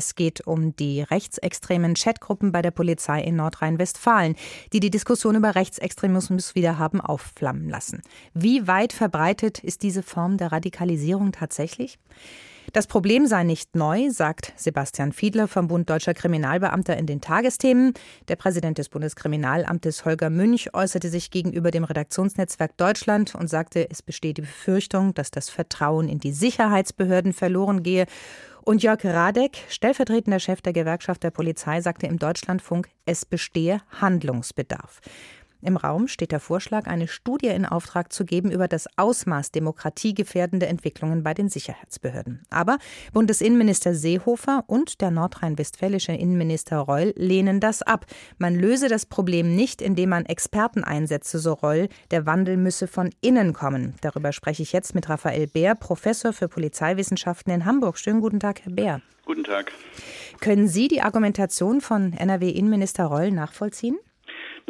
Es geht um die rechtsextremen Chatgruppen bei der Polizei in Nordrhein-Westfalen, die die Diskussion über Rechtsextremismus wieder haben aufflammen lassen. Wie weit verbreitet ist diese Form der Radikalisierung tatsächlich? Das Problem sei nicht neu, sagt Sebastian Fiedler vom Bund Deutscher Kriminalbeamter in den Tagesthemen. Der Präsident des Bundeskriminalamtes Holger Münch äußerte sich gegenüber dem Redaktionsnetzwerk Deutschland und sagte, es bestehe die Befürchtung, dass das Vertrauen in die Sicherheitsbehörden verloren gehe. Und Jörg Radek, stellvertretender Chef der Gewerkschaft der Polizei, sagte im Deutschlandfunk, es bestehe Handlungsbedarf. Im Raum steht der Vorschlag, eine Studie in Auftrag zu geben über das Ausmaß demokratiegefährdender Entwicklungen bei den Sicherheitsbehörden. Aber Bundesinnenminister Seehofer und der nordrhein-westfälische Innenminister Reul lehnen das ab. Man löse das Problem nicht, indem man Experten einsetze, so Reul. Der Wandel müsse von innen kommen. Darüber spreche ich jetzt mit Raphael Bär, Professor für Polizeiwissenschaften in Hamburg. Schönen guten Tag, Herr Bär. Guten Tag. Können Sie die Argumentation von NRW-Innenminister Reul nachvollziehen?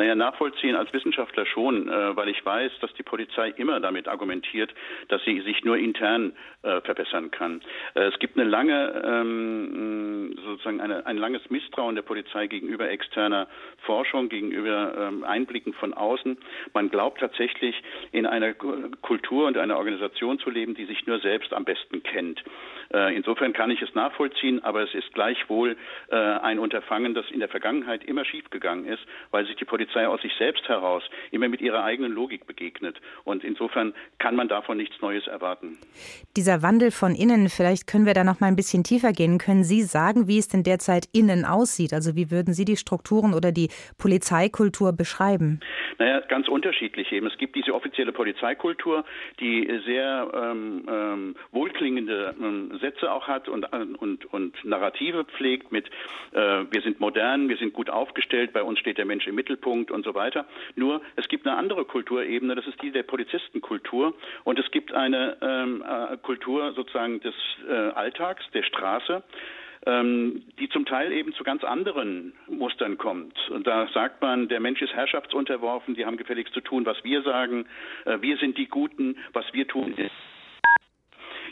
Naja, nachvollziehen als Wissenschaftler schon, äh, weil ich weiß, dass die Polizei immer damit argumentiert, dass sie sich nur intern äh, verbessern kann. Äh, es gibt eine lange, ähm, sozusagen eine, ein langes Misstrauen der Polizei gegenüber externer Forschung, gegenüber ähm, Einblicken von außen. Man glaubt tatsächlich, in einer Kultur und einer Organisation zu leben, die sich nur selbst am besten kennt. Äh, insofern kann ich es nachvollziehen, aber es ist gleichwohl äh, ein Unterfangen, das in der Vergangenheit immer schiefgegangen ist, weil sich die Polizei Polizei aus sich selbst heraus immer mit ihrer eigenen Logik begegnet. Und insofern kann man davon nichts Neues erwarten. Dieser Wandel von innen, vielleicht können wir da noch mal ein bisschen tiefer gehen. Können Sie sagen, wie es denn derzeit innen aussieht? Also wie würden Sie die Strukturen oder die Polizeikultur beschreiben? Naja, ganz unterschiedlich eben. Es gibt diese offizielle Polizeikultur, die sehr ähm, ähm, wohlklingende ähm, Sätze auch hat und, und, und Narrative pflegt mit äh, wir sind modern, wir sind gut aufgestellt, bei uns steht der Mensch im Mittelpunkt. Mittelpunkt und so weiter. Nur es gibt eine andere Kulturebene, das ist die der Polizistenkultur und es gibt eine ähm, äh, Kultur sozusagen des äh, Alltags, der Straße ähm, die zum Teil eben zu ganz anderen Mustern kommt. Und da sagt man, der Mensch ist herrschaftsunterworfen, die haben gefälligst zu tun, was wir sagen, äh, wir sind die Guten, was wir tun ist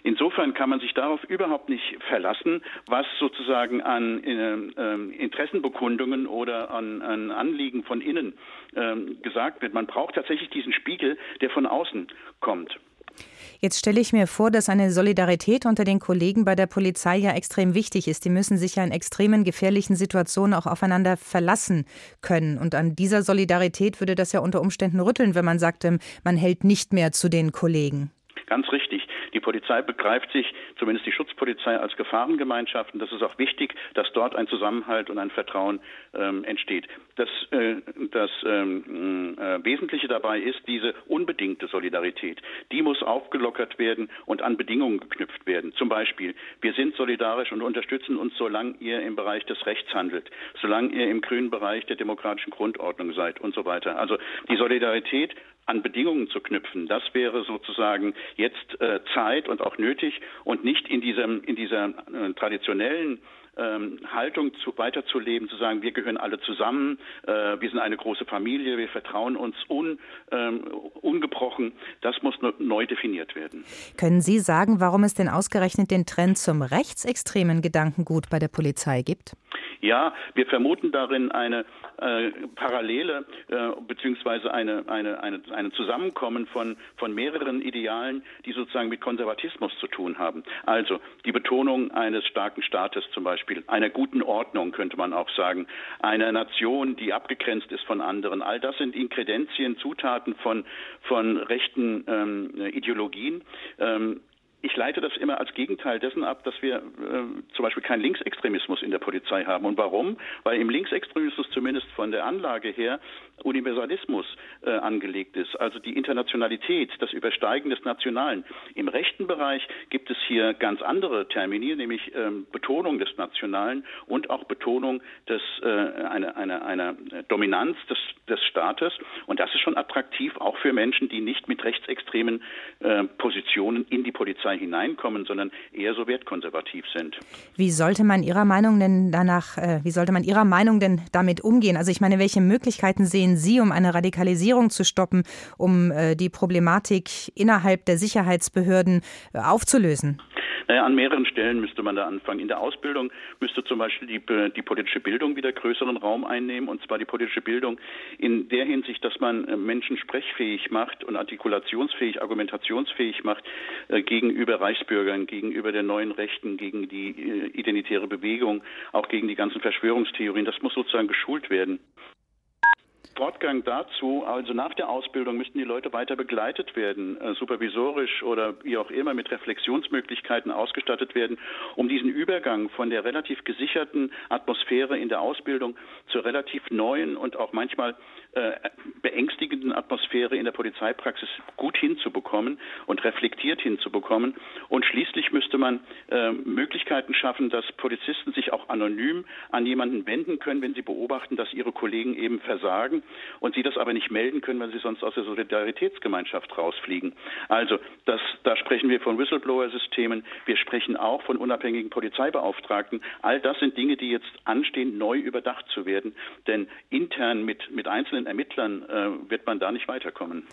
Insofern kann man sich darauf überhaupt nicht verlassen, was sozusagen an äh, Interessenbekundungen oder an, an, Anliegen von innen äh, gesagt wird. Man braucht tatsächlich diesen Spiegel, der von außen kommt. Jetzt stelle ich mir vor, dass eine Solidarität unter den Kollegen bei der Polizei ja extrem wichtig ist. Die müssen sich ja in extremen gefährlichen Situationen auch aufeinander verlassen können. Und an dieser Solidarität würde das ja unter Umständen rütteln, wenn man sagt, ähm, man hält nicht mehr zu den Kollegen. Ganz richtig. Die Polizei begreift sich, zumindest die Schutzpolizei, als Gefahrengemeinschaft. Und das ist auch wichtig, dass dort ein Zusammenhalt und ein Vertrauen ähm, entsteht. Das, äh, das ähm, äh, Wesentliche dabei ist diese unbedingte Solidarität. Die muss aufgelockert werden und an Bedingungen geknüpft werden. Zum Beispiel, wir sind solidarisch und unterstützen uns, solange ihr im Bereich des Rechts handelt, solange ihr im grünen Bereich der demokratischen Grundordnung seid und so weiter. Also die Solidarität an Bedingungen zu knüpfen. Das wäre sozusagen jetzt äh, Zeit und auch nötig und nicht in diesem in dieser äh, traditionellen ähm, Haltung zu, weiterzuleben, zu sagen, wir gehören alle zusammen, äh, wir sind eine große Familie, wir vertrauen uns un, ähm, ungebrochen, das muss neu definiert werden. Können Sie sagen, warum es denn ausgerechnet den Trend zum rechtsextremen Gedankengut bei der Polizei gibt? Ja, wir vermuten darin eine äh, Parallele äh, beziehungsweise eine, eine, eine, ein Zusammenkommen von, von mehreren Idealen, die sozusagen mit Konservatismus zu tun haben. Also die Betonung eines starken Staates zum Beispiel, einer guten Ordnung könnte man auch sagen, einer Nation, die abgegrenzt ist von anderen. All das sind Inkredenzien, Zutaten von, von rechten ähm, Ideologien. Ähm, ich leite das immer als Gegenteil dessen ab, dass wir äh, zum Beispiel keinen Linksextremismus in der Polizei haben. Und warum? Weil im Linksextremismus zumindest von der Anlage her Universalismus äh, angelegt ist, also die Internationalität, das Übersteigen des Nationalen. Im rechten Bereich gibt es hier ganz andere Termini, nämlich ähm, Betonung des Nationalen und auch Betonung des, äh, einer, einer, einer Dominanz des, des Staates. Und das ist schon attraktiv, auch für Menschen, die nicht mit rechtsextremen äh, Positionen in die Polizei Polizei hineinkommen, sondern eher so wertkonservativ sind. Wie sollte man Ihrer Meinung denn danach, äh, wie sollte man Ihrer Meinung denn damit umgehen? Also ich meine, welche Möglichkeiten sehen Sie, um eine Radikalisierung zu stoppen, um äh, die Problematik innerhalb der Sicherheitsbehörden äh, aufzulösen? Naja, an mehreren Stellen müsste man da anfangen. In der Ausbildung müsste zum Beispiel die, die politische Bildung wieder größeren Raum einnehmen, und zwar die politische Bildung in der Hinsicht, dass man äh, Menschen sprechfähig macht und artikulationsfähig, argumentationsfähig macht äh, gegenüber Reichsbürgern, gegenüber der neuen Rechten, gegen die äh, identitäre Bewegung, auch gegen die ganzen Verschwörungstheorien. Das muss sozusagen geschult werden. Fortgang dazu, also nach der Ausbildung müssten die Leute weiter begleitet werden, äh, supervisorisch oder wie auch immer mit Reflexionsmöglichkeiten ausgestattet werden, um diesen Übergang von der relativ gesicherten Atmosphäre in der Ausbildung zur relativ neuen und auch manchmal äh, beängstigenden Atmosphäre in der Polizeipraxis gut hinzubekommen und reflektiert hinzubekommen. Und schließlich müsste man äh, Möglichkeiten schaffen, dass Polizisten sich auch anonym an jemanden wenden können, wenn sie beobachten, dass ihre Kollegen eben versagen und sie das aber nicht melden können, weil sie sonst aus der Solidaritätsgemeinschaft rausfliegen. Also das, da sprechen wir von Whistleblower-Systemen, wir sprechen auch von unabhängigen Polizeibeauftragten. All das sind Dinge, die jetzt anstehen, neu überdacht zu werden. Denn intern mit, mit einzelnen Ermittlern äh, wird man da nicht weiterkommen.